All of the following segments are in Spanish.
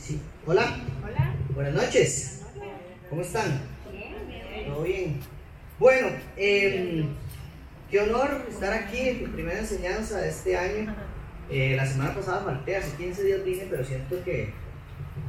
Sí. Hola. Hola. Buenas noches. Buenas noches. ¿Cómo están? Bien, bien. ¿Todo bien? Bueno, em, qué honor estar aquí en mi primera enseñanza de este año. Eh, la semana pasada falté, hace 15 días vine, pero siento que,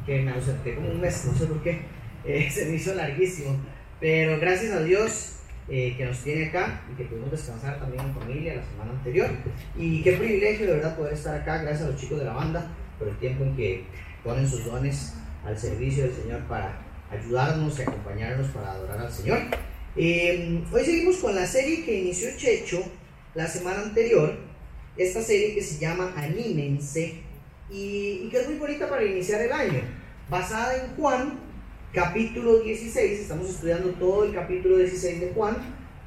que me ausenté como un mes, no sé por qué. Eh, se me hizo larguísimo. Pero gracias a Dios eh, que nos tiene acá y que pudimos descansar también en familia la semana anterior. Y qué privilegio de verdad poder estar acá, gracias a los chicos de la banda por el tiempo en que ponen sus dones al servicio del Señor para ayudarnos y acompañarnos para adorar al Señor. Eh, hoy seguimos con la serie que inició Checho la semana anterior, esta serie que se llama Anímense y, y que es muy bonita para iniciar el año, basada en Juan, capítulo 16, estamos estudiando todo el capítulo 16 de Juan,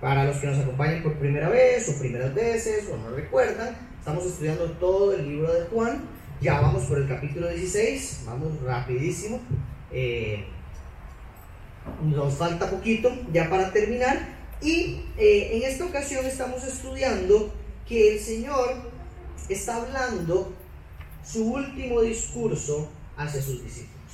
para los que nos acompañan por primera vez o primeras veces o no recuerdan, estamos estudiando todo el libro de Juan, ya vamos por el capítulo 16, vamos rapidísimo. Eh, nos falta poquito ya para terminar y eh, en esta ocasión estamos estudiando que el Señor está hablando su último discurso hacia sus discípulos.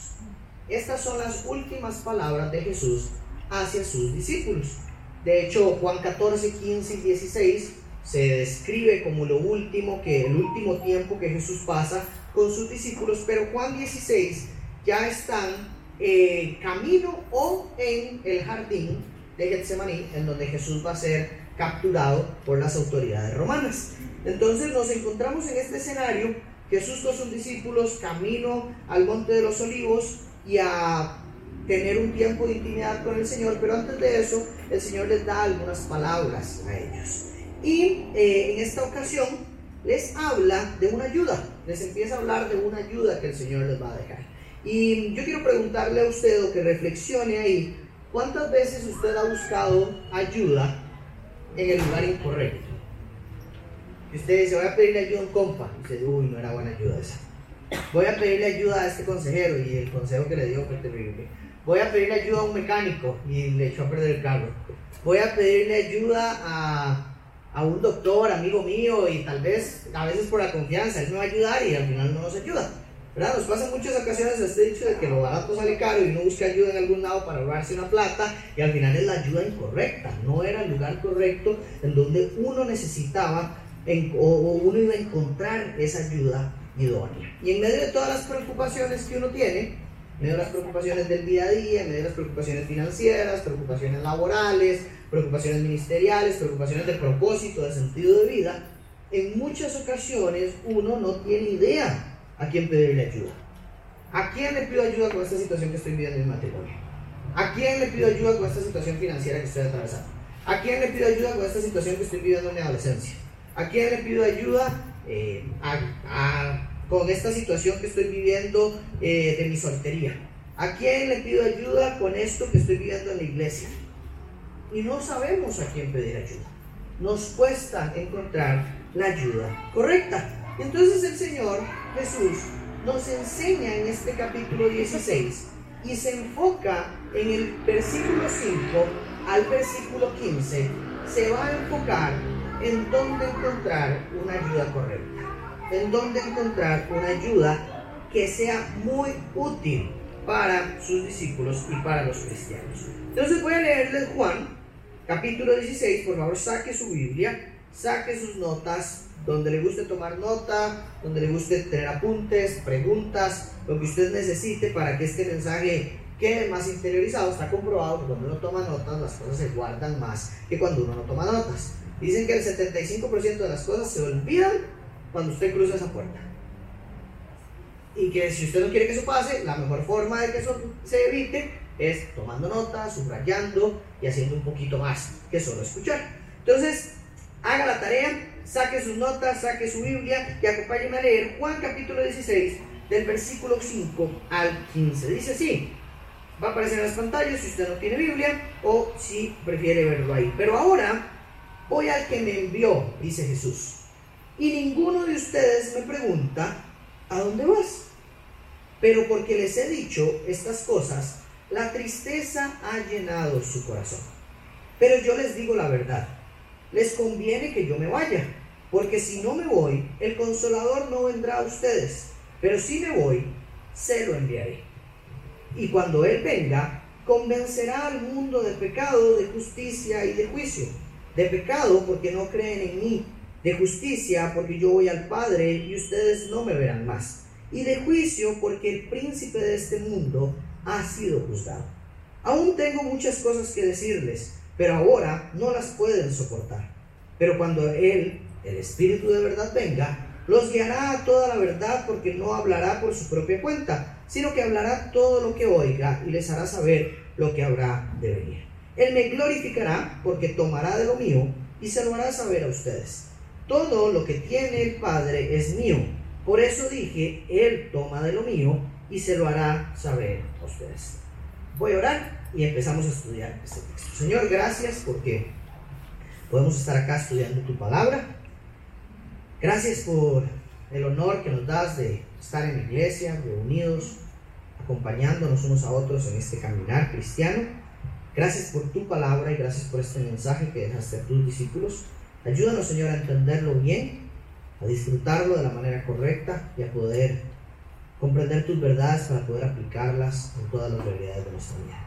Estas son las últimas palabras de Jesús hacia sus discípulos. De hecho, Juan 14, 15 y 16 se describe como lo último que el último tiempo que Jesús pasa con sus discípulos, pero Juan 16 ya están eh, camino o en el jardín de Getsemaní, en donde Jesús va a ser capturado por las autoridades romanas. Entonces nos encontramos en este escenario, Jesús con sus discípulos camino al monte de los olivos y a tener un tiempo de intimidad con el Señor, pero antes de eso el Señor les da algunas palabras a ellos. Y eh, en esta ocasión les habla de una ayuda, les empieza a hablar de una ayuda que el Señor les va a dejar. Y yo quiero preguntarle a usted o que reflexione ahí, ¿cuántas veces usted ha buscado ayuda en el lugar incorrecto? Y usted dice, voy a pedirle ayuda a un compa. Y usted dice, uy, no era buena ayuda esa. Voy a pedirle ayuda a este consejero y el consejo que le dio fue terrible. Voy a pedirle ayuda a un mecánico y le echó a perder el carro. Voy a pedirle ayuda a, a un doctor, amigo mío, y tal vez, a veces por la confianza, él me va a ayudar y al final no nos ayuda. ¿verdad? Nos pasa en muchas ocasiones este dicho de que lo barato sale caro y uno busca ayuda en algún lado para ahorrarse una plata y al final es la ayuda incorrecta, no era el lugar correcto en donde uno necesitaba en, o, o uno iba a encontrar esa ayuda idónea. Y en medio de todas las preocupaciones que uno tiene, en medio de las preocupaciones del día a día, medio de las preocupaciones financieras, preocupaciones laborales, preocupaciones ministeriales, preocupaciones de propósito, de sentido de vida, en muchas ocasiones uno no tiene idea a quién pedirle ayuda. ¿A quién le pido ayuda con esta situación que estoy viviendo en mi matrimonio? ¿A quién le pido ayuda con esta situación financiera que estoy atravesando? ¿A quién le pido ayuda con esta situación que estoy viviendo en mi adolescencia? ¿A quién le pido ayuda eh, a, a, con esta situación que estoy viviendo eh, de mi soltería? ¿A quién le pido ayuda con esto que estoy viviendo en la iglesia? Y no sabemos a quién pedir ayuda. Nos cuesta encontrar la ayuda correcta. Entonces el Señor Jesús nos enseña en este capítulo 16 y se enfoca en el versículo 5 al versículo 15. Se va a enfocar en dónde encontrar una ayuda correcta, en dónde encontrar una ayuda que sea muy útil para sus discípulos y para los cristianos. Entonces voy a leerles Juan, capítulo 16, por favor saque su Biblia, saque sus notas, donde le guste tomar nota, donde le guste tener apuntes, preguntas, lo que usted necesite para que este mensaje quede más interiorizado. Está comprobado que cuando uno toma notas las cosas se guardan más que cuando uno no toma notas. Dicen que el 75% de las cosas se olvidan cuando usted cruza esa puerta. Y que si usted no quiere que eso pase, la mejor forma de que eso se evite es tomando notas, subrayando y haciendo un poquito más que solo escuchar. Entonces, haga la tarea, saque sus notas, saque su Biblia y acompáñeme a leer Juan capítulo 16 del versículo 5 al 15. Dice así, va a aparecer en las pantallas si usted no tiene Biblia o si prefiere verlo ahí. Pero ahora voy al que me envió, dice Jesús. Y ninguno de ustedes me pregunta, ¿a dónde vas? Pero porque les he dicho estas cosas, la tristeza ha llenado su corazón. Pero yo les digo la verdad, les conviene que yo me vaya, porque si no me voy, el consolador no vendrá a ustedes. Pero si me voy, se lo enviaré. Y cuando Él venga, convencerá al mundo de pecado, de justicia y de juicio. De pecado porque no creen en mí. De justicia porque yo voy al Padre y ustedes no me verán más. Y de juicio porque el príncipe de este mundo ha sido juzgado. Aún tengo muchas cosas que decirles, pero ahora no las pueden soportar. Pero cuando Él, el Espíritu de verdad, venga, los guiará a toda la verdad porque no hablará por su propia cuenta, sino que hablará todo lo que oiga y les hará saber lo que habrá de venir. Él me glorificará porque tomará de lo mío y se lo hará saber a ustedes. Todo lo que tiene el Padre es mío. Por eso dije, Él toma de lo mío y se lo hará saber a ustedes. Voy a orar y empezamos a estudiar este texto. Señor, gracias porque podemos estar acá estudiando tu palabra. Gracias por el honor que nos das de estar en la iglesia, reunidos, acompañándonos unos a otros en este caminar cristiano. Gracias por tu palabra y gracias por este mensaje que dejaste a tus discípulos. Ayúdanos, Señor, a entenderlo bien, a disfrutarlo de la manera correcta y a poder comprender tus verdades para poder aplicarlas en todas las realidades de nuestra vida.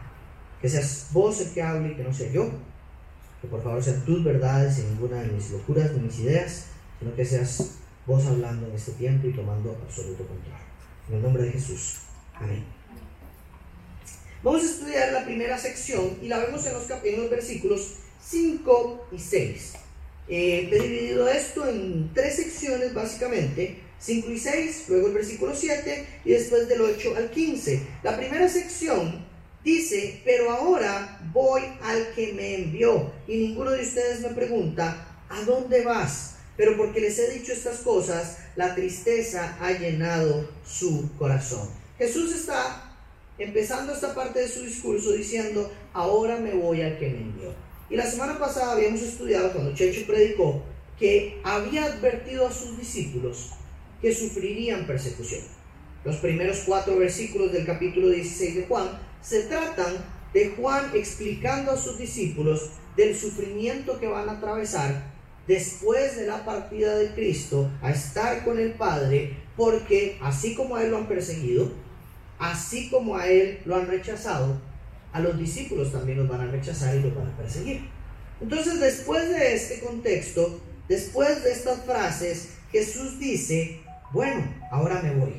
Que seas vos el que hable y que no sea yo. Que por favor sean tus verdades y ninguna de mis locuras ni mis ideas sino que seas vos hablando en este tiempo y tomando absoluto control. En el nombre de Jesús. Amén. Vamos a estudiar la primera sección y la vemos en los, en los versículos 5 y 6. Eh, he dividido esto en tres secciones básicamente, 5 y 6, luego el versículo 7 y después del 8 al 15. La primera sección dice, pero ahora voy al que me envió y ninguno de ustedes me pregunta, ¿a dónde vas? Pero porque les he dicho estas cosas, la tristeza ha llenado su corazón. Jesús está empezando esta parte de su discurso diciendo, ahora me voy al que me envió. Y la semana pasada habíamos estudiado, cuando Checho predicó, que había advertido a sus discípulos que sufrirían persecución. Los primeros cuatro versículos del capítulo 16 de Juan se tratan de Juan explicando a sus discípulos del sufrimiento que van a atravesar después de la partida de Cristo a estar con el Padre, porque así como a Él lo han perseguido, así como a Él lo han rechazado, a los discípulos también los van a rechazar y los van a perseguir. Entonces, después de este contexto, después de estas frases, Jesús dice, bueno, ahora me voy.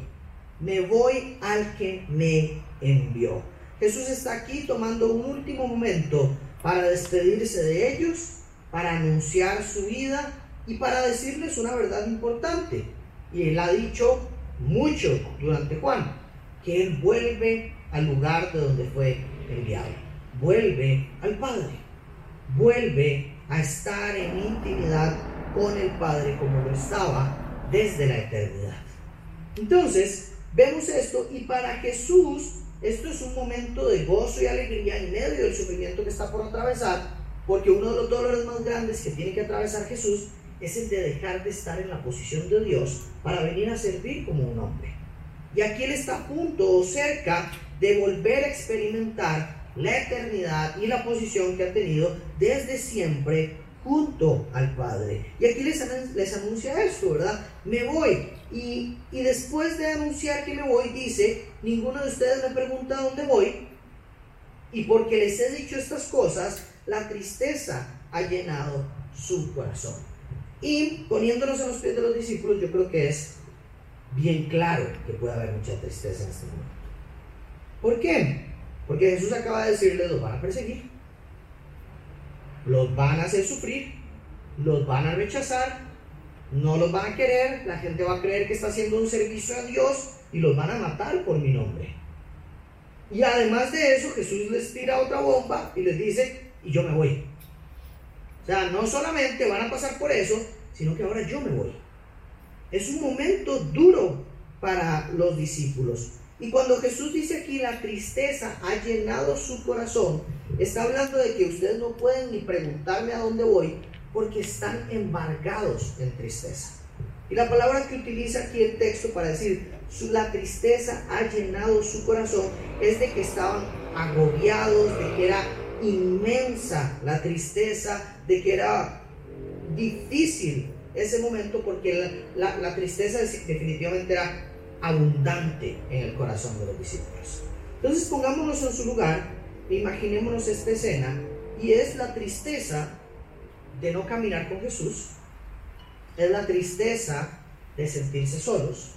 Me voy al que me envió. Jesús está aquí tomando un último momento para despedirse de ellos para anunciar su vida y para decirles una verdad importante. Y él ha dicho mucho durante Juan, que él vuelve al lugar de donde fue enviado, vuelve al Padre, vuelve a estar en intimidad con el Padre como lo estaba desde la eternidad. Entonces, vemos esto y para Jesús esto es un momento de gozo y alegría en medio del sufrimiento que está por atravesar, porque uno de los dolores más grandes que tiene que atravesar Jesús es el de dejar de estar en la posición de Dios para venir a servir como un hombre. Y aquí Él está a punto o cerca de volver a experimentar la eternidad y la posición que ha tenido desde siempre junto al Padre. Y aquí les, les anuncia esto, ¿verdad? Me voy. Y, y después de anunciar que me voy, dice, ninguno de ustedes me pregunta dónde voy. Y porque les he dicho estas cosas, la tristeza ha llenado su corazón. Y poniéndonos en los pies de los discípulos, yo creo que es bien claro que puede haber mucha tristeza en este momento. ¿Por qué? Porque Jesús acaba de decirles, los van a perseguir, los van a hacer sufrir, los van a rechazar, no los van a querer, la gente va a creer que está haciendo un servicio a Dios y los van a matar por mi nombre. Y además de eso, Jesús les tira otra bomba y les dice, y yo me voy. O sea, no solamente van a pasar por eso, sino que ahora yo me voy. Es un momento duro para los discípulos. Y cuando Jesús dice aquí la tristeza ha llenado su corazón, está hablando de que ustedes no pueden ni preguntarme a dónde voy porque están embargados en tristeza. Y la palabra que utiliza aquí el texto para decir la tristeza ha llenado su corazón es de que estaban agobiados, de que era inmensa la tristeza de que era difícil ese momento porque la, tristeza definitivamente era abundante en el corazón de los discípulos. Entonces pongámonos en su lugar, imaginémonos esta escena, y es la tristeza de no caminar con Jesús, es la tristeza de sentirse solos,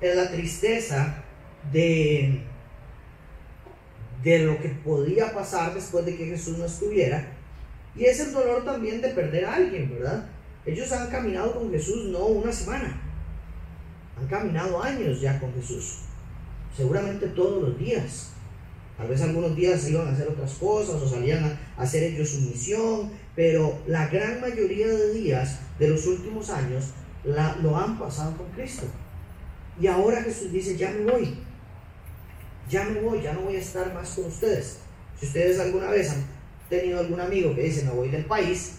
es la tristeza de, de lo que podía pasar después de que Jesús no estuviera, y es el dolor también de perder a alguien, ¿verdad? Ellos han caminado con Jesús no una semana, han caminado años ya con Jesús, seguramente todos los días. Tal vez algunos días iban a hacer otras cosas o salían a hacer ellos su misión, pero la gran mayoría de días de los últimos años lo han pasado con Cristo. Y ahora Jesús dice, ya me voy, ya me voy, ya no voy a estar más con ustedes. Si ustedes alguna vez han tenido algún amigo que dice, me voy del país,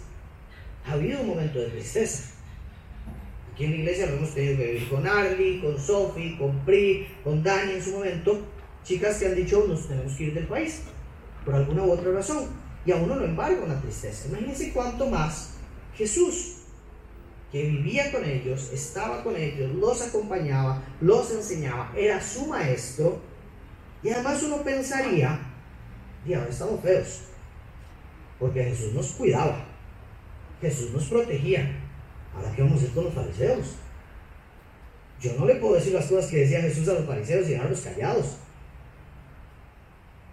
ha habido un momento de tristeza. Aquí en la iglesia tenido que vivir con Arlie, con Sophie, con Pri, con Dani en su momento, chicas que han dicho, nos tenemos que ir del país, por alguna u otra razón. Y a uno lo embarga una tristeza. Imagínense cuánto más Jesús, que vivía con ellos, estaba con ellos, los acompañaba, los enseñaba, era su maestro. Y además uno pensaría, ahora estamos feos, porque Jesús nos cuidaba, Jesús nos protegía. Ahora, ¿qué vamos a hacer con los fariseos? Yo no le puedo decir las cosas que decía Jesús a los fariseos y dejarlos callados.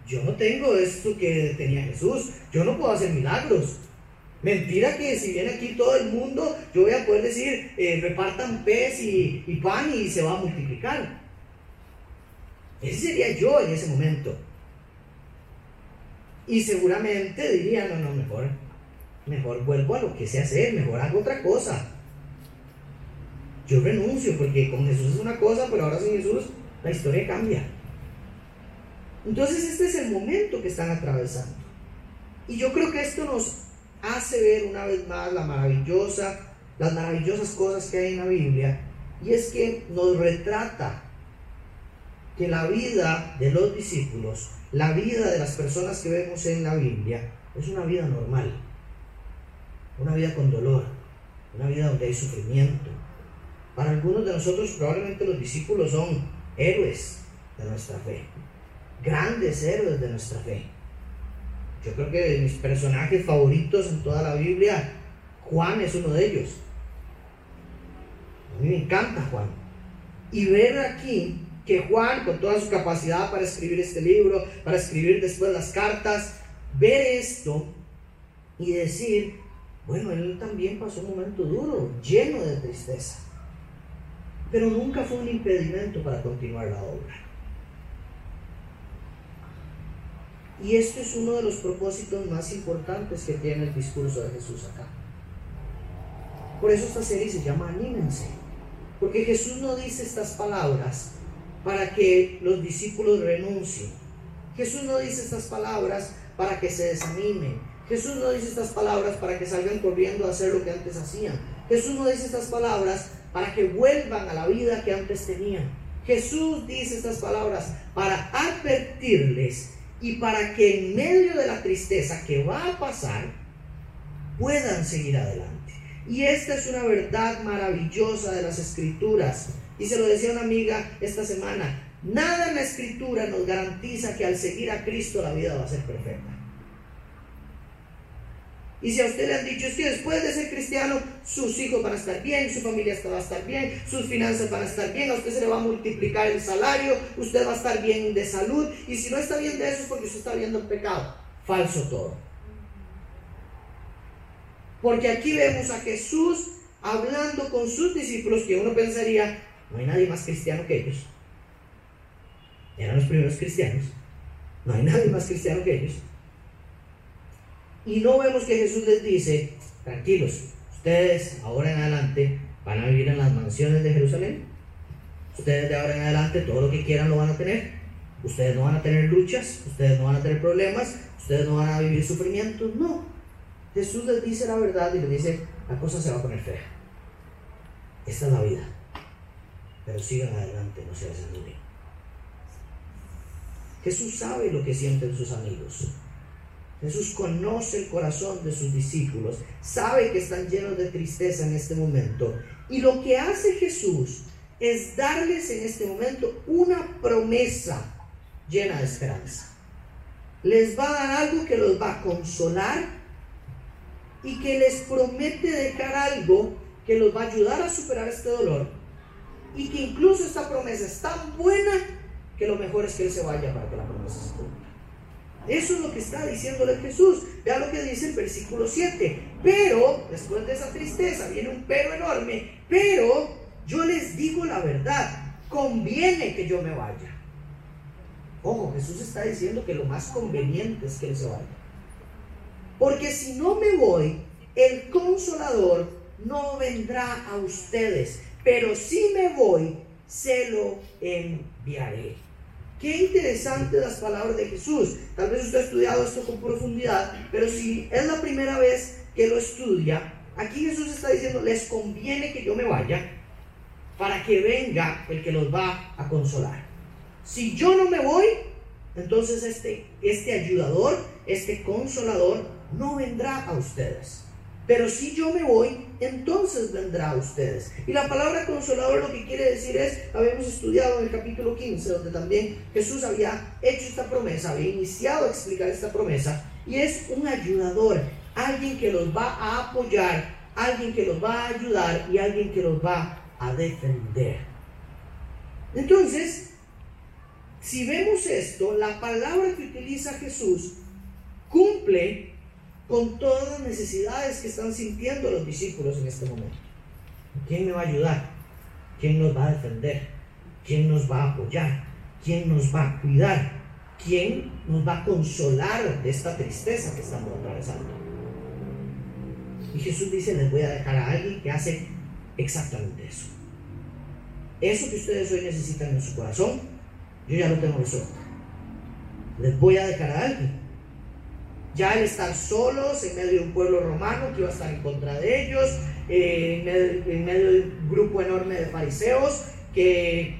Yo no tengo esto que tenía Jesús. Yo no puedo hacer milagros. Mentira que si viene aquí todo el mundo, yo voy a poder decir, eh, repartan pez y, y pan y se va a multiplicar. Ese sería yo en ese momento. Y seguramente diría, no, no, mejor, mejor vuelvo a lo que sé hacer, mejor hago otra cosa. Yo renuncio porque con Jesús es una cosa, pero ahora sin Jesús la historia cambia. Entonces este es el momento que están atravesando. Y yo creo que esto nos hace ver una vez más la maravillosa, las maravillosas cosas que hay en la Biblia. Y es que nos retrata que la vida de los discípulos, la vida de las personas que vemos en la Biblia, es una vida normal. Una vida con dolor, una vida donde hay sufrimiento. Para algunos de nosotros probablemente los discípulos son héroes de nuestra fe grandes héroes de nuestra fe. Yo creo que de mis personajes favoritos en toda la Biblia, Juan es uno de ellos. A mí me encanta Juan. Y ver aquí que Juan, con toda su capacidad para escribir este libro, para escribir después las cartas, ver esto y decir, bueno, él también pasó un momento duro, lleno de tristeza. Pero nunca fue un impedimento para continuar la obra. Y esto es uno de los propósitos más importantes que tiene el discurso de Jesús acá. Por eso esta serie se llama Anímense. Porque Jesús no dice estas palabras para que los discípulos renuncien. Jesús no dice estas palabras para que se desanimen. Jesús no dice estas palabras para que salgan corriendo a hacer lo que antes hacían. Jesús no dice estas palabras para que vuelvan a la vida que antes tenían. Jesús dice estas palabras para advertirles y para que en medio de la tristeza que va a pasar puedan seguir adelante. Y esta es una verdad maravillosa de las escrituras. Y se lo decía una amiga esta semana, nada en la escritura nos garantiza que al seguir a Cristo la vida va a ser perfecta. Y si a usted le han dicho, es que después de ser cristiano, sus hijos van a estar bien, su familia va a estar bien, sus finanzas van a estar bien, a usted se le va a multiplicar el salario, usted va a estar bien de salud, y si no está bien de eso es porque usted está viendo el pecado. Falso todo. Porque aquí vemos a Jesús hablando con sus discípulos que uno pensaría, no hay nadie más cristiano que ellos. Eran los primeros cristianos. No hay nadie más cristiano que ellos. Y no vemos que Jesús les dice, tranquilos, ustedes ahora en adelante van a vivir en las mansiones de Jerusalén. Ustedes de ahora en adelante todo lo que quieran lo van a tener. Ustedes no van a tener luchas, ustedes no van a tener problemas, ustedes no van a vivir sufrimientos. No. Jesús les dice la verdad y les dice, la cosa se va a poner fea. Esta es la vida. Pero sigan adelante, no se desanimen. Jesús sabe lo que sienten sus amigos. Jesús conoce el corazón de sus discípulos, sabe que están llenos de tristeza en este momento. Y lo que hace Jesús es darles en este momento una promesa llena de esperanza. Les va a dar algo que los va a consolar y que les promete dejar algo que los va a ayudar a superar este dolor. Y que incluso esta promesa es tan buena que lo mejor es que Él se vaya para que la promesa se cumpla. Eso es lo que está diciéndole Jesús. Vea lo que dice el versículo 7. Pero, después de esa tristeza, viene un pero enorme. Pero yo les digo la verdad. Conviene que yo me vaya. Ojo, Jesús está diciendo que lo más conveniente es que Él se vaya. Porque si no me voy, el consolador no vendrá a ustedes. Pero si me voy, se lo enviaré. Qué interesante las palabras de Jesús. Tal vez usted ha estudiado esto con profundidad, pero si es la primera vez que lo estudia, aquí Jesús está diciendo, les conviene que yo me vaya para que venga el que los va a consolar. Si yo no me voy, entonces este, este ayudador, este consolador, no vendrá a ustedes. Pero si yo me voy, entonces vendrá a ustedes. Y la palabra consolador lo que quiere decir es, habíamos estudiado en el capítulo 15, donde también Jesús había hecho esta promesa, había iniciado a explicar esta promesa, y es un ayudador, alguien que los va a apoyar, alguien que los va a ayudar y alguien que los va a defender. Entonces, si vemos esto, la palabra que utiliza Jesús cumple con todas las necesidades que están sintiendo los discípulos en este momento. ¿Quién me va a ayudar? ¿Quién nos va a defender? ¿Quién nos va a apoyar? ¿Quién nos va a cuidar? ¿Quién nos va a consolar de esta tristeza que estamos atravesando? Y Jesús dice, les voy a dejar a alguien que hace exactamente eso. Eso que ustedes hoy necesitan en su corazón, yo ya lo tengo resuelto. Les voy a dejar a alguien ya el estar solos en medio de un pueblo romano que iba a estar en contra de ellos, eh, en, medio, de un grupo enorme de fariseos que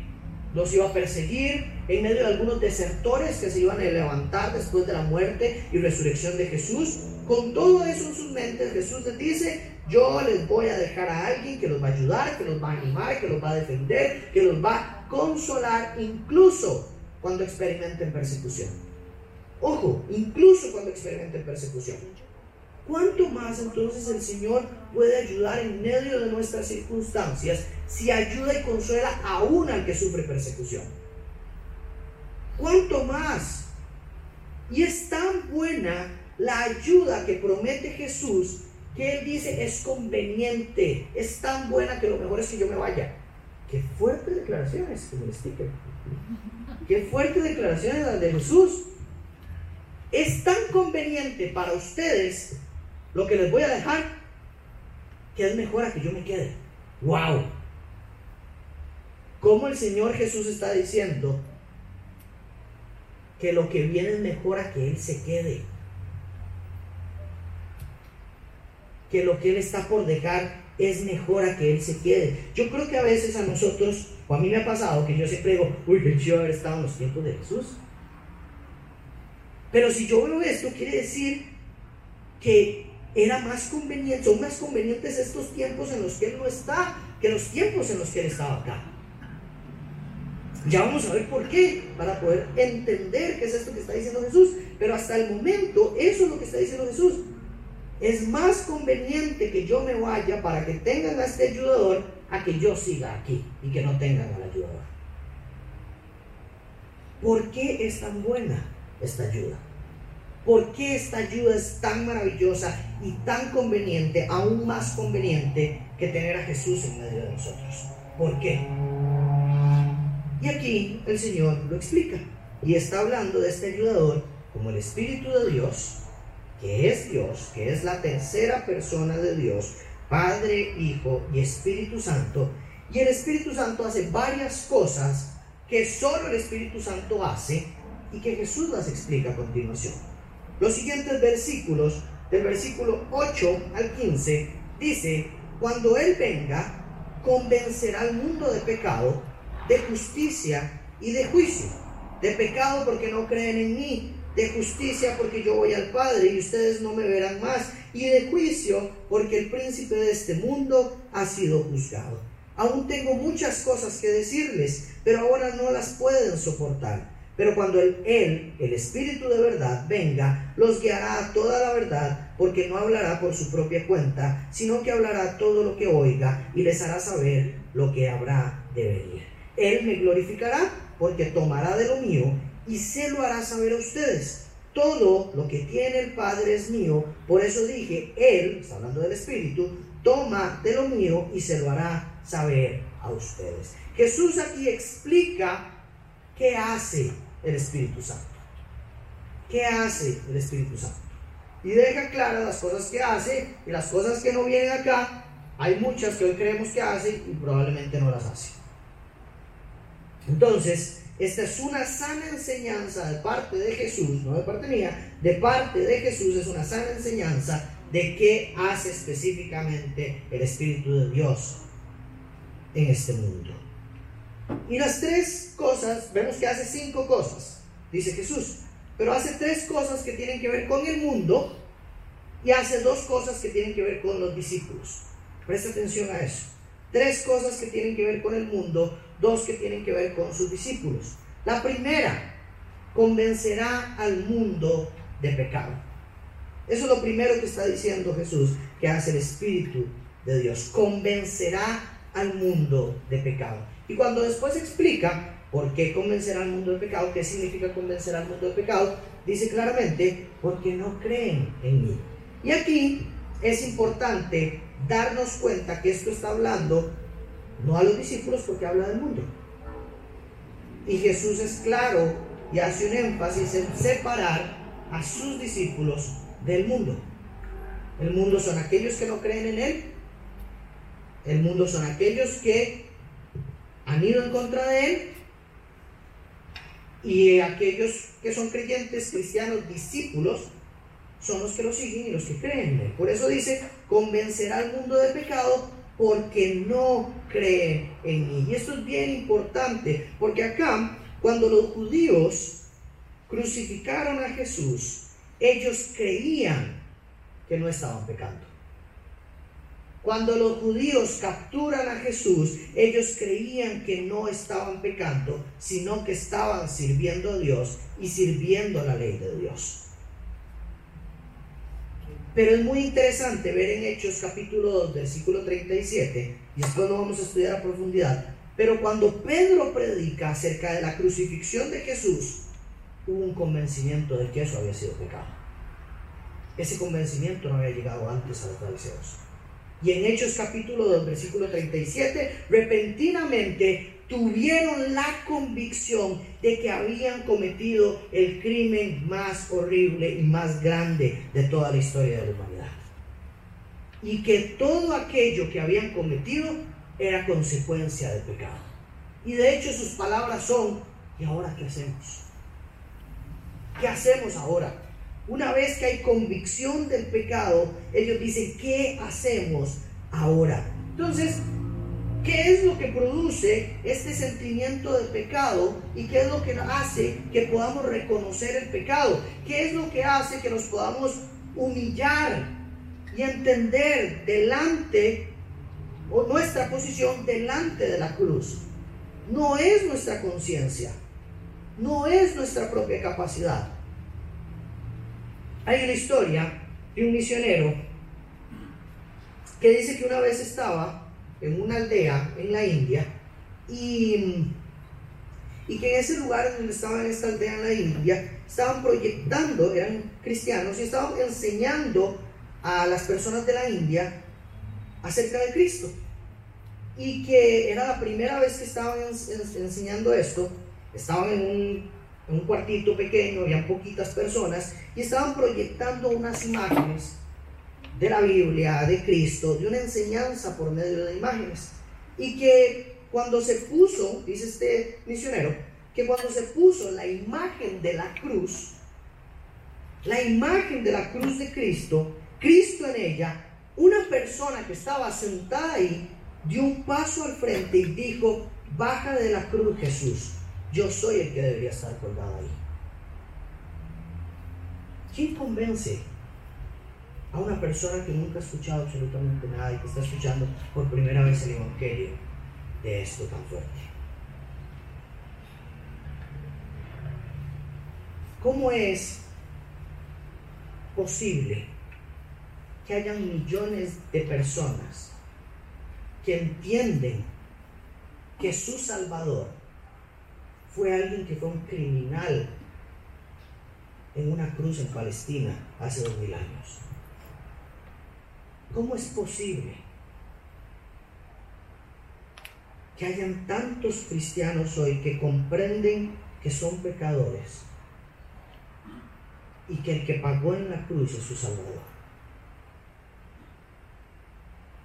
los iba a perseguir, en medio de algunos desertores que se iban a levantar después de la muerte y resurrección de Jesús. Con todo eso en sus mentes, Jesús les dice, yo les voy a dejar a alguien que los va a ayudar, que los va a animar, que los va a defender, que los va a consolar, incluso cuando experimenten persecución. Ojo, incluso cuando experimenten persecución. ¿Cuánto más entonces el Señor puede ayudar en medio de nuestras circunstancias si ayuda y consuela aún al que sufre persecución? ¿Cuánto más? Y es tan buena la ayuda que promete Jesús que Él dice es conveniente, es tan buena que lo mejor es que yo me vaya. Qué fuertes declaraciones, como el sticker. Qué fuertes declaraciones las de Jesús. Es tan conveniente para ustedes lo que les voy a dejar que es mejor a que yo me quede. ¡Wow! ¿Cómo el Señor Jesús está diciendo que lo que viene es mejor a que Él se quede? Que lo que Él está por dejar es mejor a que Él se quede. Yo creo que a veces a nosotros, o a mí me ha pasado, que yo siempre digo, uy, qué chido haber estado en los tiempos de Jesús. Pero si yo veo esto, quiere decir que era más conveniente, son más convenientes estos tiempos en los que Él no está que los tiempos en los que Él estaba acá. Ya vamos a ver por qué, para poder entender qué es esto que está diciendo Jesús. Pero hasta el momento, eso es lo que está diciendo Jesús. Es más conveniente que yo me vaya para que tengan a este ayudador a que yo siga aquí y que no tengan al ayudador. ¿Por qué es tan buena? Esta ayuda. ¿Por qué esta ayuda es tan maravillosa y tan conveniente, aún más conveniente que tener a Jesús en medio de nosotros? ¿Por qué? Y aquí el Señor lo explica y está hablando de este ayudador como el Espíritu de Dios, que es Dios, que es la tercera persona de Dios, Padre, Hijo y Espíritu Santo. Y el Espíritu Santo hace varias cosas que solo el Espíritu Santo hace y que Jesús las explica a continuación. Los siguientes versículos, del versículo 8 al 15, dice, cuando Él venga, convencerá al mundo de pecado, de justicia y de juicio. De pecado porque no creen en mí, de justicia porque yo voy al Padre y ustedes no me verán más, y de juicio porque el príncipe de este mundo ha sido juzgado. Aún tengo muchas cosas que decirles, pero ahora no las pueden soportar. Pero cuando él, él, el Espíritu de verdad, venga, los guiará a toda la verdad, porque no hablará por su propia cuenta, sino que hablará todo lo que oiga y les hará saber lo que habrá de venir. Él me glorificará, porque tomará de lo mío y se lo hará saber a ustedes. Todo lo que tiene el Padre es mío, por eso dije, Él, está hablando del Espíritu, toma de lo mío y se lo hará saber a ustedes. Jesús aquí explica qué hace el Espíritu Santo. ¿Qué hace el Espíritu Santo? Y deja claras las cosas que hace y las cosas que no vienen acá. Hay muchas que hoy creemos que hace y probablemente no las hace. Entonces, esta es una sana enseñanza de parte de Jesús, no de parte mía, de parte de Jesús es una sana enseñanza de qué hace específicamente el Espíritu de Dios en este mundo. Y las tres cosas, vemos que hace cinco cosas, dice Jesús, pero hace tres cosas que tienen que ver con el mundo y hace dos cosas que tienen que ver con los discípulos. Presta atención a eso. Tres cosas que tienen que ver con el mundo, dos que tienen que ver con sus discípulos. La primera, convencerá al mundo de pecado. Eso es lo primero que está diciendo Jesús, que hace el Espíritu de Dios. Convencerá al mundo de pecado. Y cuando después explica por qué convencer al mundo de pecado, qué significa convencer al mundo de pecado, dice claramente, porque no creen en mí. Y aquí es importante darnos cuenta que esto está hablando no a los discípulos porque habla del mundo. Y Jesús es claro y hace un énfasis en separar a sus discípulos del mundo. El mundo son aquellos que no creen en Él. El mundo son aquellos que han ido en contra de Él. Y aquellos que son creyentes, cristianos, discípulos, son los que lo siguen y los que creen en Él. Por eso dice, convencerá al mundo de pecado porque no creen en mí. Y esto es bien importante, porque acá, cuando los judíos crucificaron a Jesús, ellos creían que no estaban pecando. Cuando los judíos capturan a Jesús, ellos creían que no estaban pecando, sino que estaban sirviendo a Dios y sirviendo la ley de Dios. Pero es muy interesante ver en Hechos capítulo 2, versículo 37, y después lo vamos a estudiar a profundidad. Pero cuando Pedro predica acerca de la crucifixión de Jesús, hubo un convencimiento de que eso había sido pecado. Ese convencimiento no había llegado antes a los fariseos. Y en Hechos capítulo 2, versículo 37, repentinamente tuvieron la convicción de que habían cometido el crimen más horrible y más grande de toda la historia de la humanidad. Y que todo aquello que habían cometido era consecuencia del pecado. Y de hecho sus palabras son, ¿y ahora qué hacemos? ¿Qué hacemos ahora? Una vez que hay convicción del pecado, ellos dicen, ¿qué hacemos ahora? Entonces, ¿Qué es lo que produce este sentimiento de pecado y qué es lo que hace que podamos reconocer el pecado? ¿Qué es lo que hace que nos podamos humillar y entender delante o nuestra posición delante de la cruz? No es nuestra conciencia, no es nuestra propia capacidad. Hay una historia de un misionero que dice que una vez estaba en una aldea en la India y, y que en ese lugar donde estaban en esta aldea en la India estaban proyectando, eran cristianos y estaban enseñando a las personas de la India acerca de Cristo. Y que era la primera vez que estaban enseñando esto, estaban en un, en un cuartito pequeño, había poquitas personas, y estaban proyectando unas imágenes de la Biblia, de Cristo, de una enseñanza por medio de imágenes. Y que cuando se puso, dice este misionero, que cuando se puso la imagen de la cruz, la imagen de la cruz de Cristo, Cristo en ella, una persona que estaba sentada ahí, dio un paso al frente y dijo, baja de la cruz Jesús, yo soy el que debería estar colgado ahí. ¿Quién convence a una persona que nunca ha escuchado absolutamente nada y que está escuchando por primera vez el Evangelio. de esto tan fuerte. ¿Cómo es posible que hayan millones de personas que entienden que su Salvador fue alguien que fue un criminal en una cruz en Palestina hace dos mil años? ¿Cómo es posible que hayan tantos cristianos hoy que comprenden que son pecadores y que el que pagó en la cruz es su Salvador?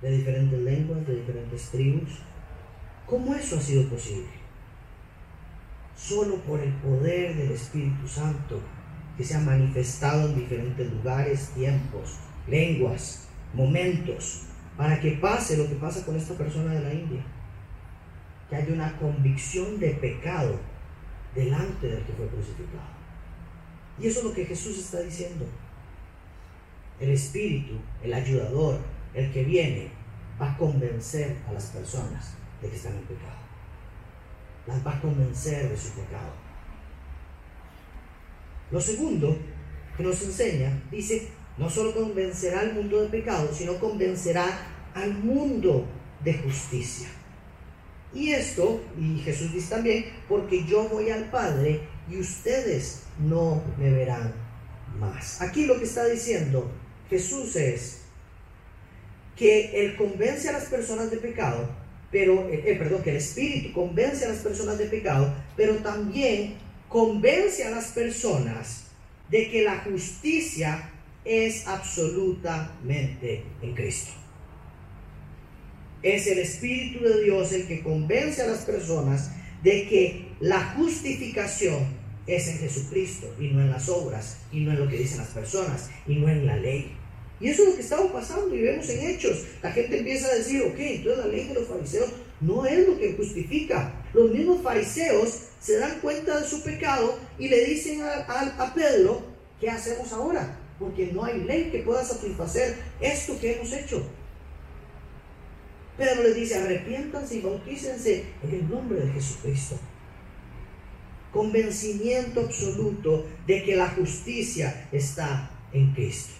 De diferentes lenguas, de diferentes tribus. ¿Cómo eso ha sido posible? Solo por el poder del Espíritu Santo que se ha manifestado en diferentes lugares, tiempos, lenguas, momentos para que pase lo que pasa con esta persona de la India. Que haya una convicción de pecado delante del que fue crucificado. Y eso es lo que Jesús está diciendo. El Espíritu, el ayudador, el que viene, va a convencer a las personas de que están en pecado. Las va a convencer de su pecado. Lo segundo que nos enseña, dice, no solo convencerá al mundo de pecado, sino convencerá al mundo de justicia. Y esto, y Jesús dice también, porque yo voy al Padre y ustedes no me verán más. Aquí lo que está diciendo Jesús es que Él convence a las personas de pecado, pero, eh, eh, perdón, que el Espíritu convence a las personas de pecado, pero también convence a las personas de que la justicia es absolutamente en Cristo. Es el Espíritu de Dios el que convence a las personas de que la justificación es en Jesucristo y no en las obras y no en lo que dicen las personas y no en la ley. Y eso es lo que estaba pasando y vemos en hechos. La gente empieza a decir, ok, entonces la ley de los fariseos no es lo que justifica. Los mismos fariseos se dan cuenta de su pecado y le dicen a, a Pedro, ¿qué hacemos ahora? porque no hay ley que pueda satisfacer esto que hemos hecho. Pedro les dice, arrepiéntanse y bautícense en el nombre de Jesucristo. Convencimiento absoluto de que la justicia está en Cristo.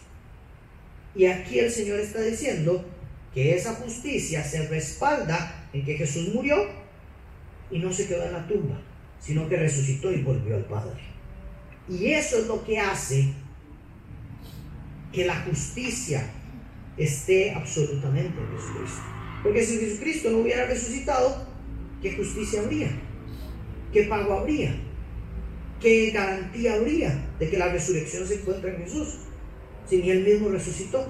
Y aquí el Señor está diciendo que esa justicia se respalda en que Jesús murió y no se quedó en la tumba, sino que resucitó y volvió al Padre. Y eso es lo que hace que la justicia esté absolutamente en Jesucristo. Porque si Jesucristo no hubiera resucitado, ¿qué justicia habría? ¿Qué pago habría? ¿Qué garantía habría de que la resurrección se encuentra en Jesús? Si ni él mismo resucitó.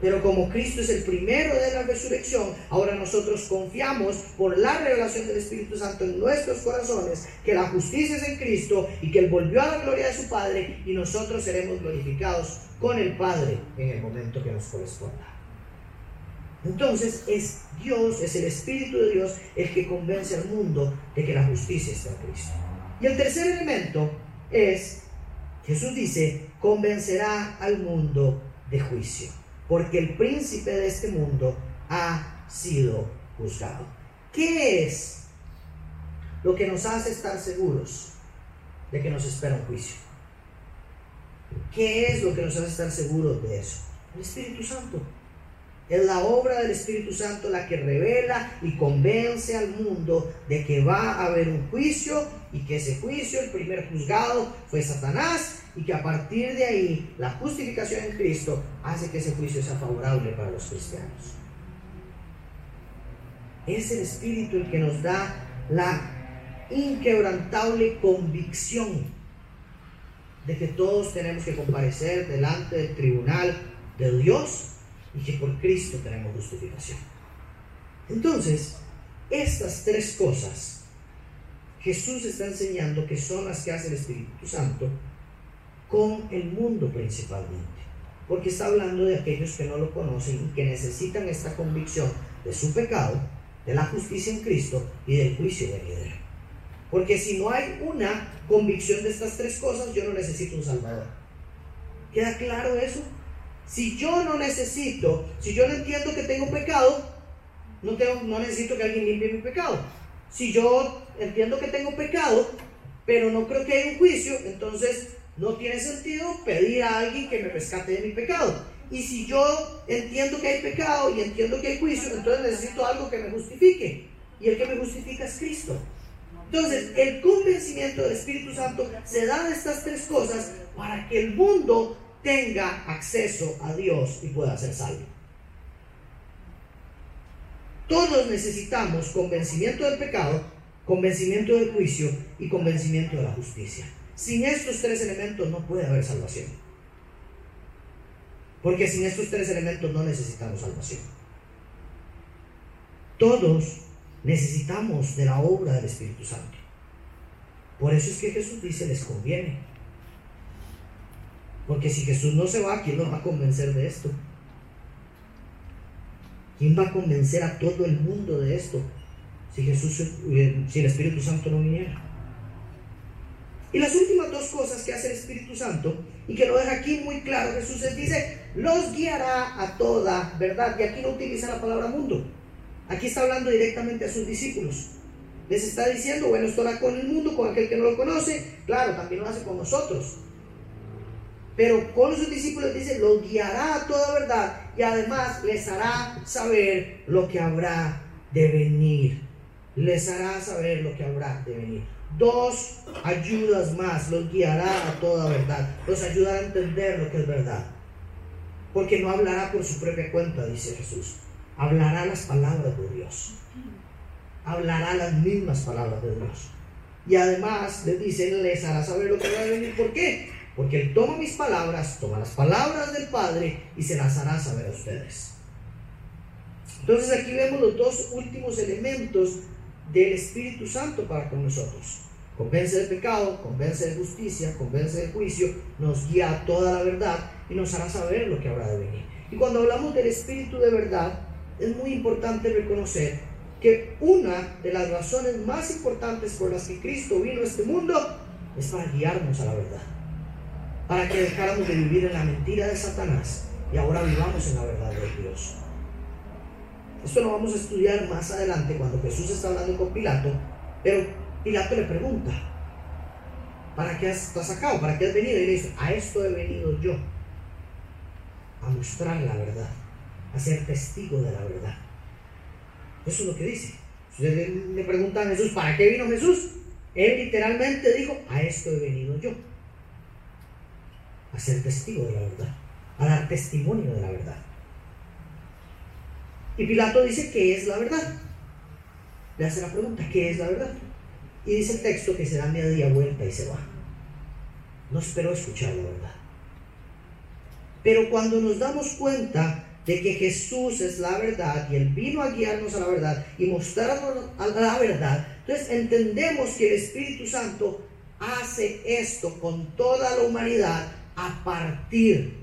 Pero como Cristo es el primero de la resurrección, ahora nosotros confiamos por la revelación del Espíritu Santo en nuestros corazones que la justicia es en Cristo y que Él volvió a la gloria de su Padre y nosotros seremos glorificados con el Padre en el momento que nos corresponda. Entonces es Dios, es el Espíritu de Dios el que convence al mundo de que la justicia está en Cristo. Y el tercer elemento es, Jesús dice, convencerá al mundo de juicio porque el príncipe de este mundo ha sido juzgado. ¿Qué es lo que nos hace estar seguros de que nos espera un juicio? ¿Qué es lo que nos hace estar seguros de eso? El Espíritu Santo. Es la obra del Espíritu Santo la que revela y convence al mundo de que va a haber un juicio y que ese juicio, el primer juzgado, fue Satanás y que a partir de ahí la justificación en Cristo hace que ese juicio sea favorable para los cristianos. Es el Espíritu el que nos da la inquebrantable convicción de que todos tenemos que comparecer delante del tribunal de Dios y que por Cristo tenemos justificación. Entonces, estas tres cosas Jesús está enseñando que son las que hace el Espíritu Santo con el mundo principalmente. Porque está hablando de aquellos que no lo conocen y que necesitan esta convicción de su pecado, de la justicia en Cristo y del juicio de venidero. Porque si no hay una convicción de estas tres cosas, yo no necesito un Salvador. ¿Queda claro eso? Si yo no necesito, si yo no entiendo que tengo pecado, no, tengo, no necesito que alguien limpie mi pecado. Si yo entiendo que tengo pecado, pero no creo que haya un juicio, entonces no tiene sentido pedir a alguien que me rescate de mi pecado. Y si yo entiendo que hay pecado y entiendo que hay juicio, entonces necesito algo que me justifique. Y el que me justifica es Cristo. Entonces, el convencimiento del Espíritu Santo se da de estas tres cosas para que el mundo tenga acceso a Dios y pueda ser salvo. Todos necesitamos convencimiento del pecado, convencimiento del juicio y convencimiento de la justicia. Sin estos tres elementos no puede haber salvación. Porque sin estos tres elementos no necesitamos salvación. Todos necesitamos de la obra del Espíritu Santo. Por eso es que Jesús dice, les conviene. Porque si Jesús no se va, ¿quién nos va a convencer de esto? ¿Quién va a convencer a todo el mundo de esto? Si Jesús, si el Espíritu Santo no viniera. Y las últimas dos cosas que hace el Espíritu Santo y que lo deja aquí muy claro Jesús es, dice, los guiará a toda verdad. Y aquí no utiliza la palabra mundo. Aquí está hablando directamente a sus discípulos. Les está diciendo, bueno, esto hará con el mundo, con aquel que no lo conoce. Claro, también lo hace con nosotros. Pero con sus discípulos dice, los guiará a toda verdad y además les hará saber lo que habrá de venir. Les hará saber lo que habrá de venir. Dos ayudas más, los guiará a toda verdad. Los ayudará a entender lo que es verdad. Porque no hablará por su propia cuenta, dice Jesús. Hablará las palabras de Dios. Hablará las mismas palabras de Dios. Y además les dice, les hará saber lo que va a venir. ¿Por qué? Porque Él toma mis palabras, toma las palabras del Padre y se las hará saber a ustedes. Entonces aquí vemos los dos últimos elementos del Espíritu Santo para con nosotros. Convence del pecado, convence de justicia, convence del juicio, nos guía a toda la verdad y nos hará saber lo que habrá de venir. Y cuando hablamos del Espíritu de verdad, es muy importante reconocer que una de las razones más importantes por las que Cristo vino a este mundo es para guiarnos a la verdad. Para que dejáramos de vivir en la mentira de Satanás y ahora vivamos en la verdad de Dios. Esto lo vamos a estudiar más adelante cuando Jesús está hablando con Pilato, pero Pilato le pregunta, ¿para qué has, sacado? ¿Para qué has venido? Y le dice, a esto he venido yo, a mostrar la verdad, a ser testigo de la verdad. Eso es lo que dice. Ustedes le preguntan a Jesús, ¿para qué vino Jesús? Él literalmente dijo, a esto he venido yo, a ser testigo de la verdad, a dar testimonio de la verdad. Y Pilato dice, ¿qué es la verdad? Le hace la pregunta, ¿qué es la verdad? Y dice el texto que se da media vuelta y se va. No esperó escuchar la verdad. Pero cuando nos damos cuenta de que Jesús es la verdad y Él vino a guiarnos a la verdad y mostrarnos a la verdad, entonces entendemos que el Espíritu Santo hace esto con toda la humanidad a partir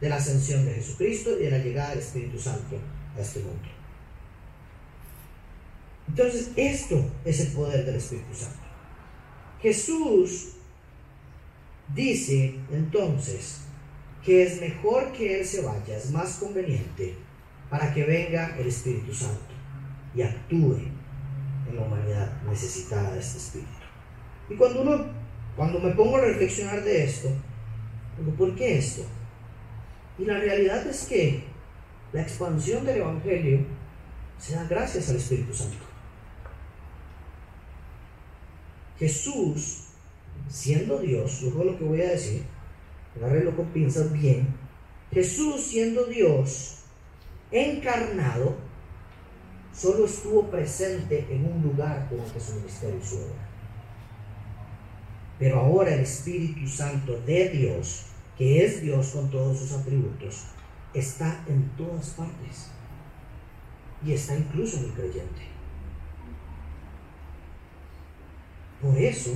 de la ascensión de Jesucristo y de la llegada del Espíritu Santo este. Entonces, esto es el poder del Espíritu Santo. Jesús dice entonces que es mejor que Él se vaya, es más conveniente para que venga el Espíritu Santo y actúe en la humanidad necesitada de este Espíritu. Y cuando uno, cuando me pongo a reflexionar de esto, digo, ¿por qué esto? Y la realidad es que la expansión del Evangelio se da gracias al Espíritu Santo. Jesús, siendo Dios, yo lo que voy a decir, agárrenlo con pinzas bien, Jesús siendo Dios, encarnado, solo estuvo presente en un lugar durante su ministerio y su obra. Pero ahora el Espíritu Santo de Dios, que es Dios con todos sus atributos, está en todas partes y está incluso en el creyente. Por eso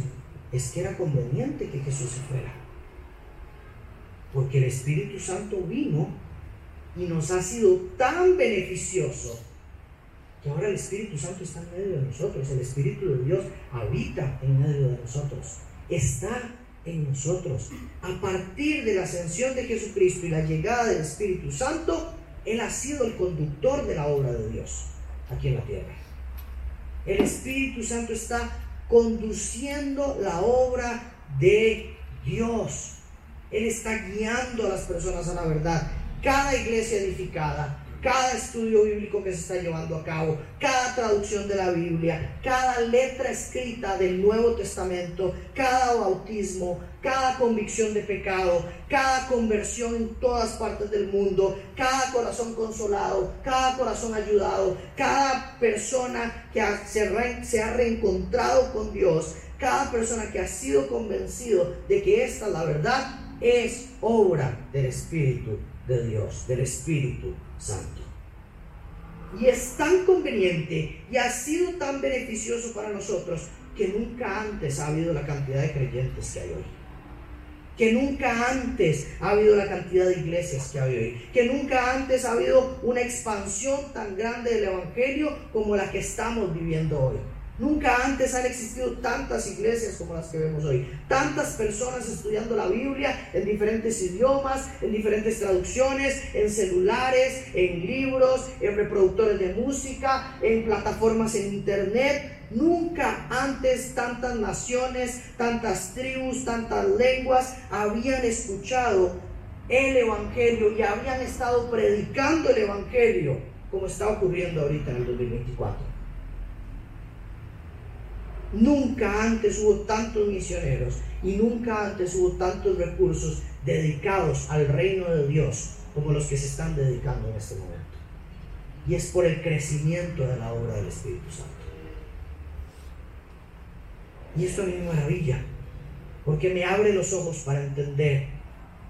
es que era conveniente que Jesús se fuera. Porque el Espíritu Santo vino y nos ha sido tan beneficioso que ahora el Espíritu Santo está en medio de nosotros. El Espíritu de Dios habita en medio de nosotros. Está en nosotros. A partir de la ascensión de Jesucristo y la llegada del Espíritu Santo, Él ha sido el conductor de la obra de Dios. aquí en la tierra. El Espíritu Santo está conduciendo la obra de Dios. Él está guiando a las personas a la verdad. Cada iglesia edificada, cada estudio bíblico que se está llevando a cabo, cada traducción de la Biblia, cada letra escrita del Nuevo Testamento, cada bautismo, cada convicción de pecado, cada conversión en todas partes del mundo, cada corazón consolado, cada corazón ayudado, cada persona que se, ha reencontrado con Dios, cada persona que ha sido convencido de que esta es la verdad, es obra del Espíritu de Dios, del Espíritu Santo. Y es tan conveniente y ha sido tan beneficioso para nosotros que nunca antes ha habido la cantidad de creyentes que hay hoy. Que nunca antes ha habido la cantidad de iglesias que hay hoy. Que nunca antes ha habido una expansión tan grande del Evangelio como la que estamos viviendo hoy. Nunca antes han existido tantas iglesias como las que vemos hoy. Tantas personas estudiando la Biblia en diferentes idiomas, en diferentes traducciones, en celulares, en libros, en reproductores de música, en plataformas en internet. Nunca antes tantas naciones, tantas tribus, tantas lenguas habían escuchado el Evangelio y habían estado predicando el Evangelio como está ocurriendo ahorita en el 2024. Nunca antes hubo tantos misioneros y nunca antes hubo tantos recursos dedicados al reino de Dios como los que se están dedicando en este momento. Y es por el crecimiento de la obra del Espíritu Santo. Y esto a mí me maravilla, porque me abre los ojos para entender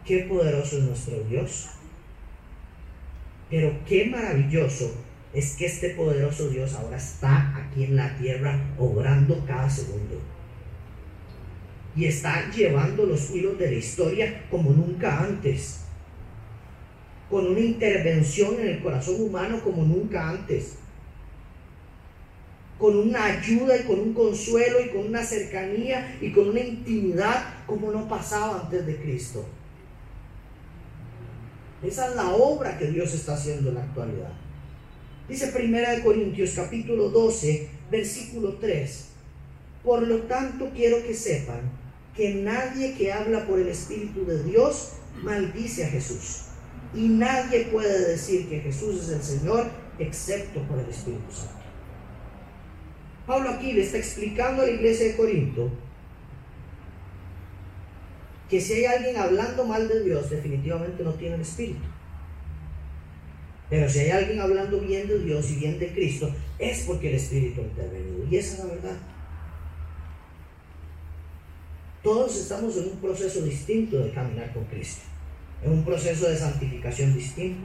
qué poderoso es nuestro Dios. Pero qué maravilloso es que este poderoso Dios ahora está aquí en la tierra obrando cada segundo. Y está llevando los hilos de la historia como nunca antes. Con una intervención en el corazón humano como nunca antes. Con una ayuda y con un consuelo y con una cercanía y con una intimidad como no pasaba antes de Cristo. Esa es la obra que Dios está haciendo en la actualidad. Dice Primera de Corintios capítulo 12, versículo 3. Por lo tanto quiero que sepan que nadie que habla por el Espíritu de Dios maldice a Jesús. Y nadie puede decir que Jesús es el Señor excepto por el Espíritu Santo. Pablo aquí le está explicando a la iglesia de Corinto que si hay alguien hablando mal de Dios, definitivamente no tiene el Espíritu. Pero si hay alguien hablando bien de Dios y bien de Cristo, es porque el Espíritu ha intervenido. Y esa es la verdad. Todos estamos en un proceso distinto de caminar con Cristo. En un proceso de santificación distinto.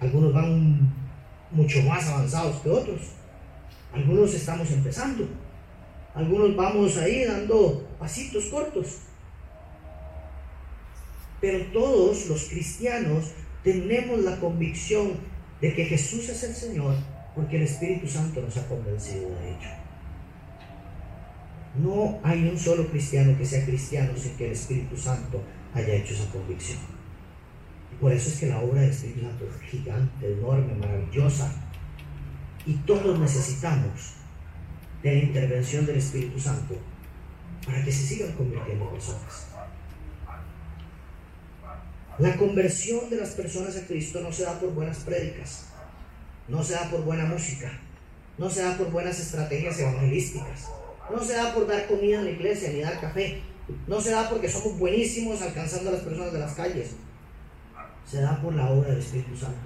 Algunos van mucho más avanzados que otros. Algunos estamos empezando. Algunos vamos ahí dando pasitos cortos. Pero todos los cristianos tenemos la convicción de que Jesús es el Señor porque el Espíritu Santo nos ha convencido de ello. No hay un solo cristiano que sea cristiano sin que el Espíritu Santo haya hecho esa convicción. Y por eso es que la obra del Espíritu Santo es gigante, enorme, maravillosa. Y todos necesitamos de la intervención del Espíritu Santo para que se sigan convirtiendo personas. La conversión de las personas a Cristo no se da por buenas prédicas, no se da por buena música, no se da por buenas estrategias evangelísticas, no se da por dar comida en la iglesia ni dar café, no se da porque somos buenísimos alcanzando a las personas de las calles, se da por la obra del Espíritu Santo.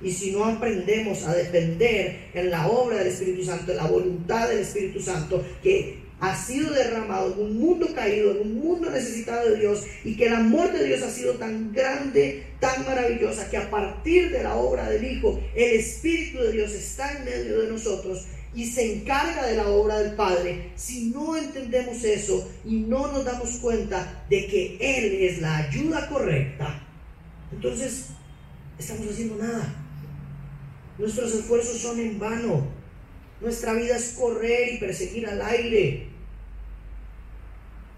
Y si no aprendemos a depender en la obra del Espíritu Santo, en la voluntad del Espíritu Santo, que ha sido derramado en un mundo caído, en un mundo necesitado de Dios, y que el amor de Dios ha sido tan grande, tan maravillosa, que a partir de la obra del Hijo, el Espíritu de Dios está en medio de nosotros y se encarga de la obra del Padre. Si no entendemos eso y no nos damos cuenta de que Él es la ayuda correcta, entonces estamos haciendo nada. Nuestros esfuerzos son en vano. Nuestra vida es correr y perseguir al aire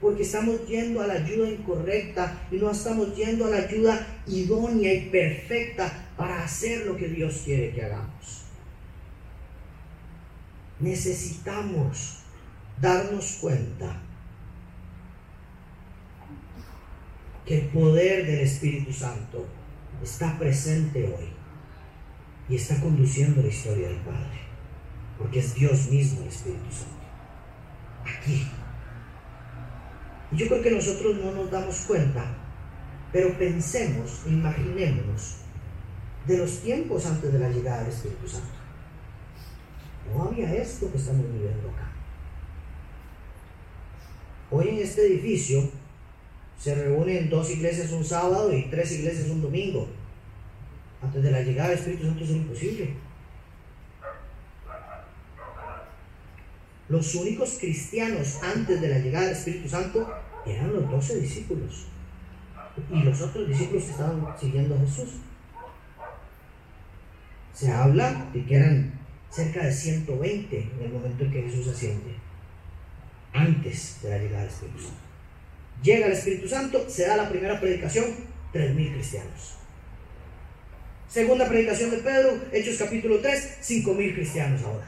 porque estamos yendo a la ayuda incorrecta y no estamos yendo a la ayuda idónea y perfecta para hacer lo que Dios quiere que hagamos. necesitamos darnos cuenta que el poder del Espíritu Santo está presente hoy y está conduciendo la historia del Padre, porque es Dios mismo el Espíritu Santo. Aquí. Yo creo que nosotros no nos damos cuenta, pero pensemos, imaginémonos de los tiempos antes de la llegada del Espíritu Santo. No había esto que estamos viviendo acá. Hoy en este edificio se reúnen dos iglesias un sábado y tres iglesias un domingo. Antes de la llegada del Espíritu Santo es imposible. Los únicos cristianos antes de la llegada del Espíritu Santo eran los doce discípulos y los otros discípulos estaban siguiendo a Jesús. Se habla de que eran cerca de 120 en el momento en que Jesús asciende, antes de la llegada del Espíritu Santo. Llega el Espíritu Santo, se da la primera predicación, 3.000 cristianos. Segunda predicación de Pedro, Hechos capítulo 3, 5.000 cristianos ahora.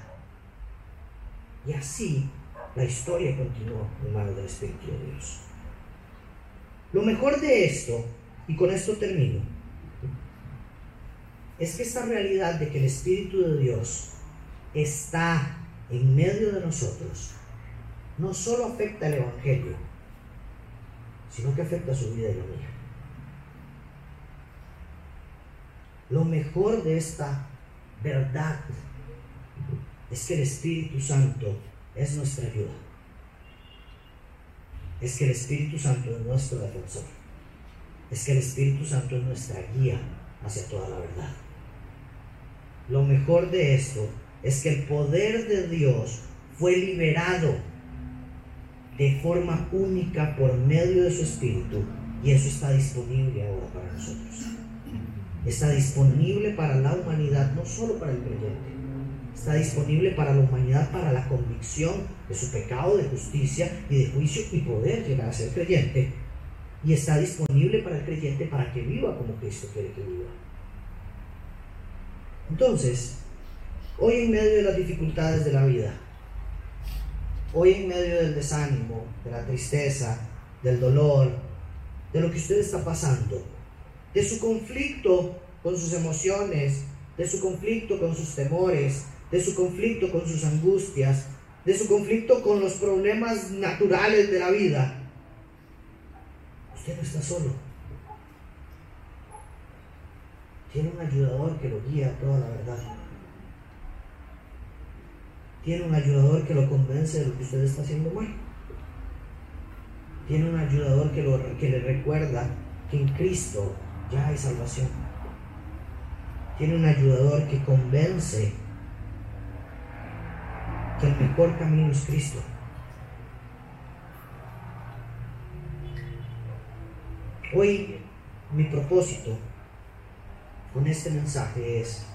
Y así la historia continuó en manos del Espíritu de Dios. Lo mejor de esto, y con esto termino, es que esta realidad de que el Espíritu de Dios está en medio de nosotros, no solo afecta el Evangelio, sino que afecta su vida y la mía. Lo mejor de esta verdad es que el Espíritu Santo es nuestra ayuda. Es que el Espíritu Santo es nuestro defensor. Es que el Espíritu Santo es nuestra guía hacia toda la verdad. Lo mejor de esto es que el poder de Dios fue liberado de forma única por medio de su Espíritu y eso está disponible ahora para nosotros. Está disponible para la humanidad, no solo para el creyente. Está disponible para la humanidad, para la convicción de su pecado, de justicia y de juicio y poder llegar a ser creyente. Y está disponible para el creyente para que viva como Cristo quiere que viva. Entonces, Hoy en medio de las dificultades de la vida, hoy en medio del desánimo, de la tristeza, del dolor, de lo que usted está pasando, de su conflicto con sus emociones, de su conflicto con sus temores, de su conflicto con sus angustias, de su conflicto con los problemas naturales de la vida, usted no está solo. Tiene un ayudador que lo guía a toda la verdad tiene un ayudador que lo convence de lo que usted está haciendo mal. Tiene un ayudador que, lo, que le recuerda que en Cristo ya hay salvación. Tiene un ayudador que convence que el mejor camino es Cristo. Hoy mi propósito con este mensaje es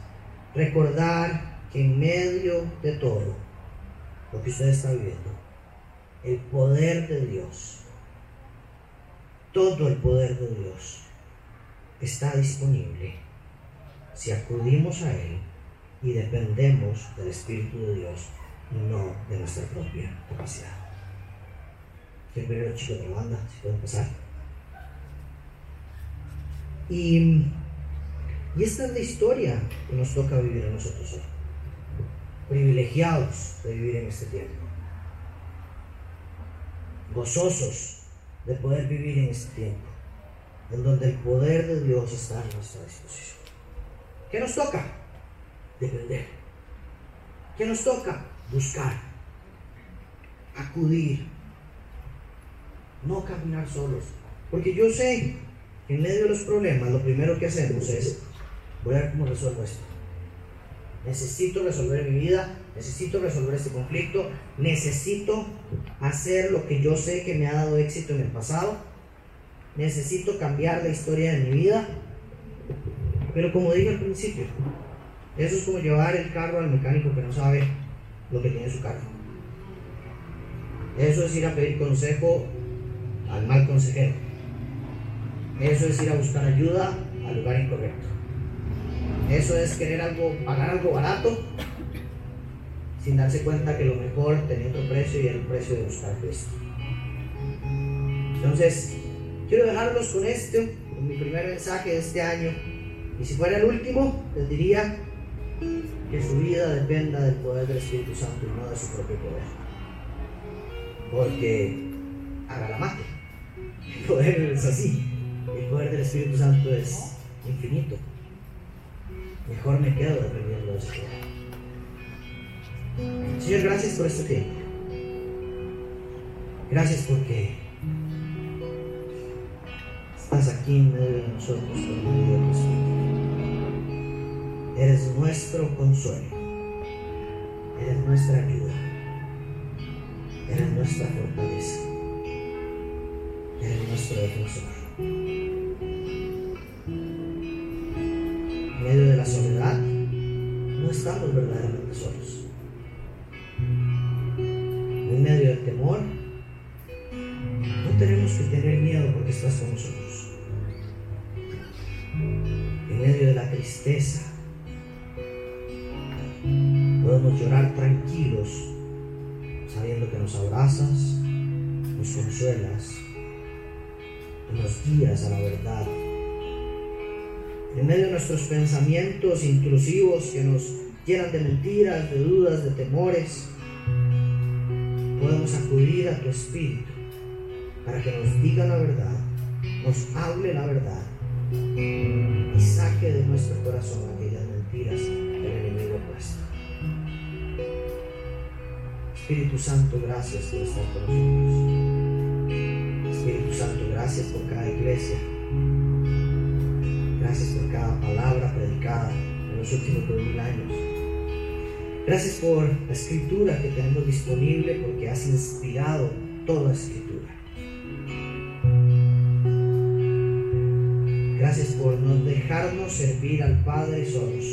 recordar que en medio de todo lo que usted está viviendo, el poder de Dios, todo el poder de Dios está disponible si acudimos a Él y dependemos del Espíritu de Dios no de nuestra propia capacidad. Que primero chicos de la banda, si pueden pasar. Y, y esta es la historia que nos toca vivir a nosotros hoy privilegiados de vivir en este tiempo, gozosos de poder vivir en este tiempo, en donde el poder de Dios está a nuestra disposición. ¿Qué nos toca? Depender. ¿Qué nos toca? Buscar, acudir, no caminar solos. Porque yo sé que en medio de los problemas lo primero que hacemos es, voy a ver cómo resuelvo esto necesito resolver mi vida, necesito resolver este conflicto, necesito hacer lo que yo sé que me ha dado éxito en el pasado, necesito cambiar la historia de mi vida. Pero como dije al principio, eso es como llevar el carro al mecánico que no sabe lo que tiene su carro. Eso es ir a pedir consejo al mal consejero. Eso es ir a buscar ayuda al lugar incorrecto. Eso es querer algo, pagar algo barato sin darse cuenta que lo mejor tenía otro precio y era el precio de buscar Cristo. Entonces, quiero dejarlos con esto, con mi primer mensaje de este año. Y si fuera el último, les diría que su vida dependa del poder del Espíritu Santo y no de su propio poder. Porque haga la mate. El poder es así. El poder del Espíritu Santo es infinito. Mejor me quedo dependiendo de ese poder. Señor, gracias por este tiempo. Gracias porque estás aquí en medio de nosotros por medio de Espíritu. Eres nuestro consuelo. Eres nuestra ayuda. Eres nuestra fortaleza. Eres nuestro defensor. En medio de la soledad, no estamos verdaderamente solos nos guías a la verdad. En medio de nuestros pensamientos intrusivos que nos llenan de mentiras, de dudas, de temores, podemos acudir a tu Espíritu para que nos diga la verdad, nos hable la verdad y saque de nuestro corazón aquellas mentiras del enemigo puesto. Espíritu Santo, gracias por estar con nosotros. Espíritu Santo, gracias por cada iglesia. Gracias por cada palabra predicada en los últimos dos mil años. Gracias por la escritura que tenemos disponible porque has inspirado toda escritura. Gracias por no dejarnos servir al Padre solos.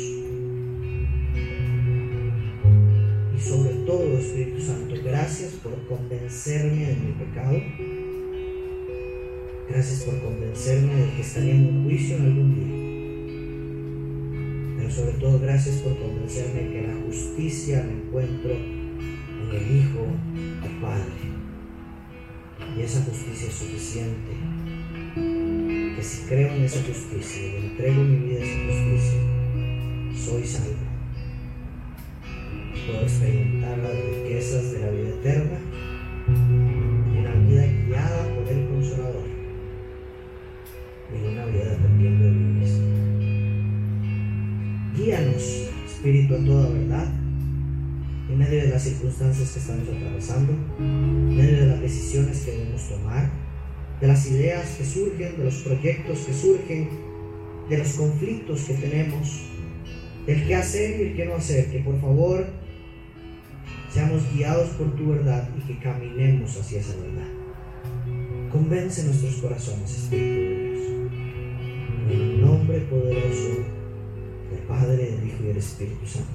Y sobre todo, Espíritu Santo, gracias por convencerme de mi pecado. Gracias por convencerme de que estaría en un juicio en algún día sobre todo gracias por convencerme que la justicia la encuentro en el Hijo del Padre. Y esa justicia es suficiente. Que si creo en esa justicia y entrego mi vida a esa justicia, soy salvo. Puedo experimentar las riquezas de la vida eterna Espíritu, a toda verdad, en medio de las circunstancias que estamos atravesando, en medio de las decisiones que debemos tomar, de las ideas que surgen, de los proyectos que surgen, de los conflictos que tenemos, del qué hacer y el qué no hacer, que por favor seamos guiados por tu verdad y que caminemos hacia esa verdad. Convence nuestros corazones, Espíritu de Dios. En el nombre poderoso Padre, del Hijo y del Espíritu Santo.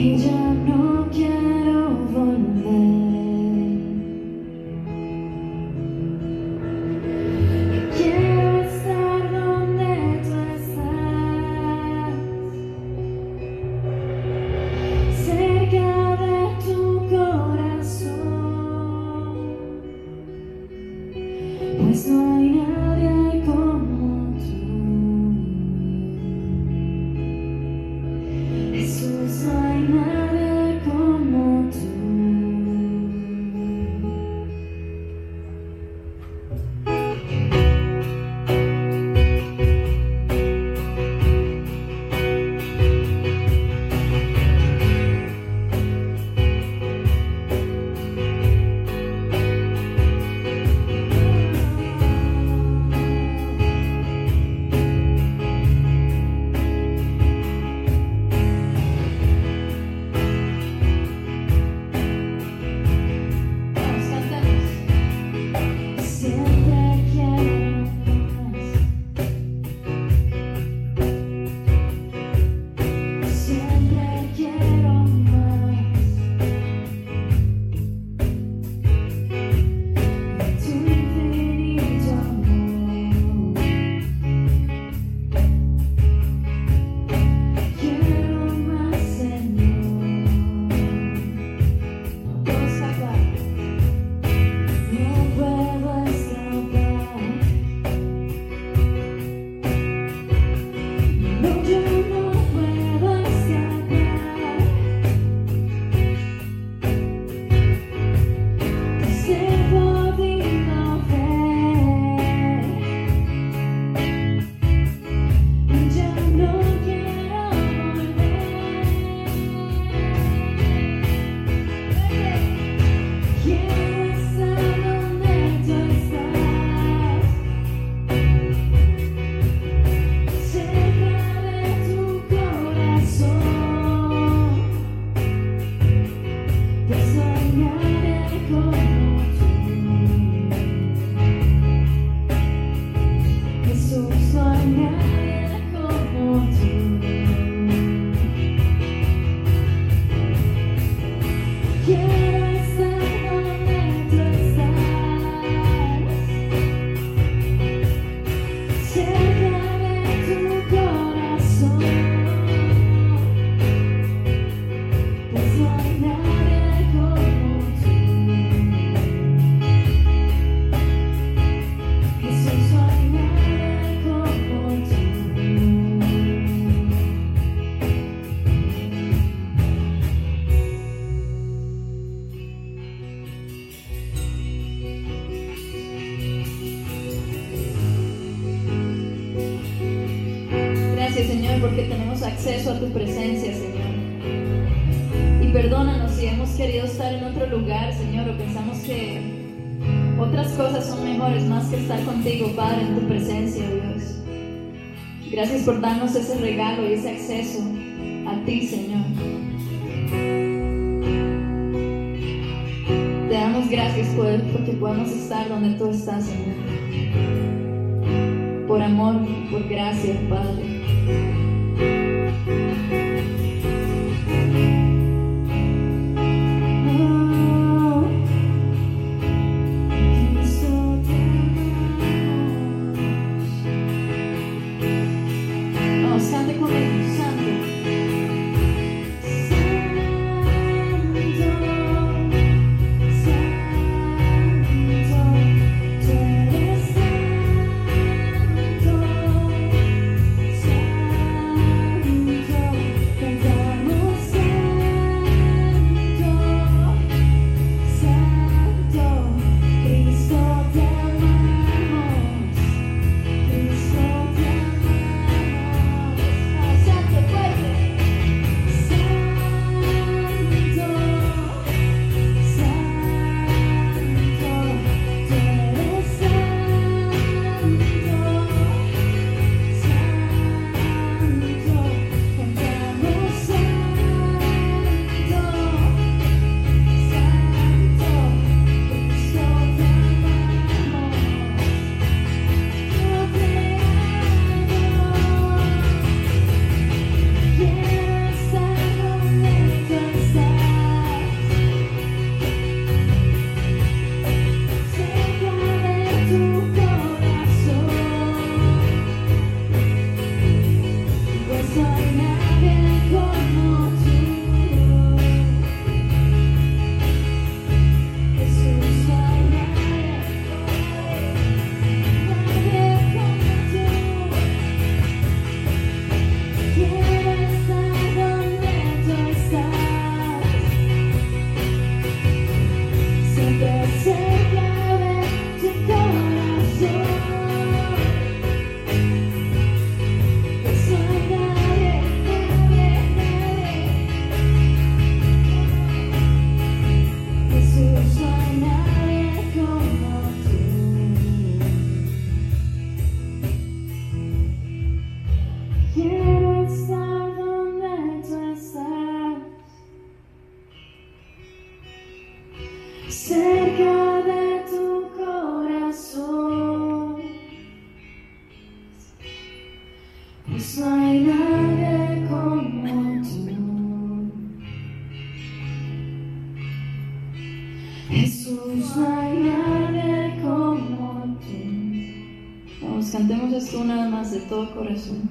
凭着 Por darnos ese regalo y ese acceso a ti, Señor. Te damos gracias por, porque podemos estar donde tú estás, Señor. Por amor, por gracia, Padre. Corazón.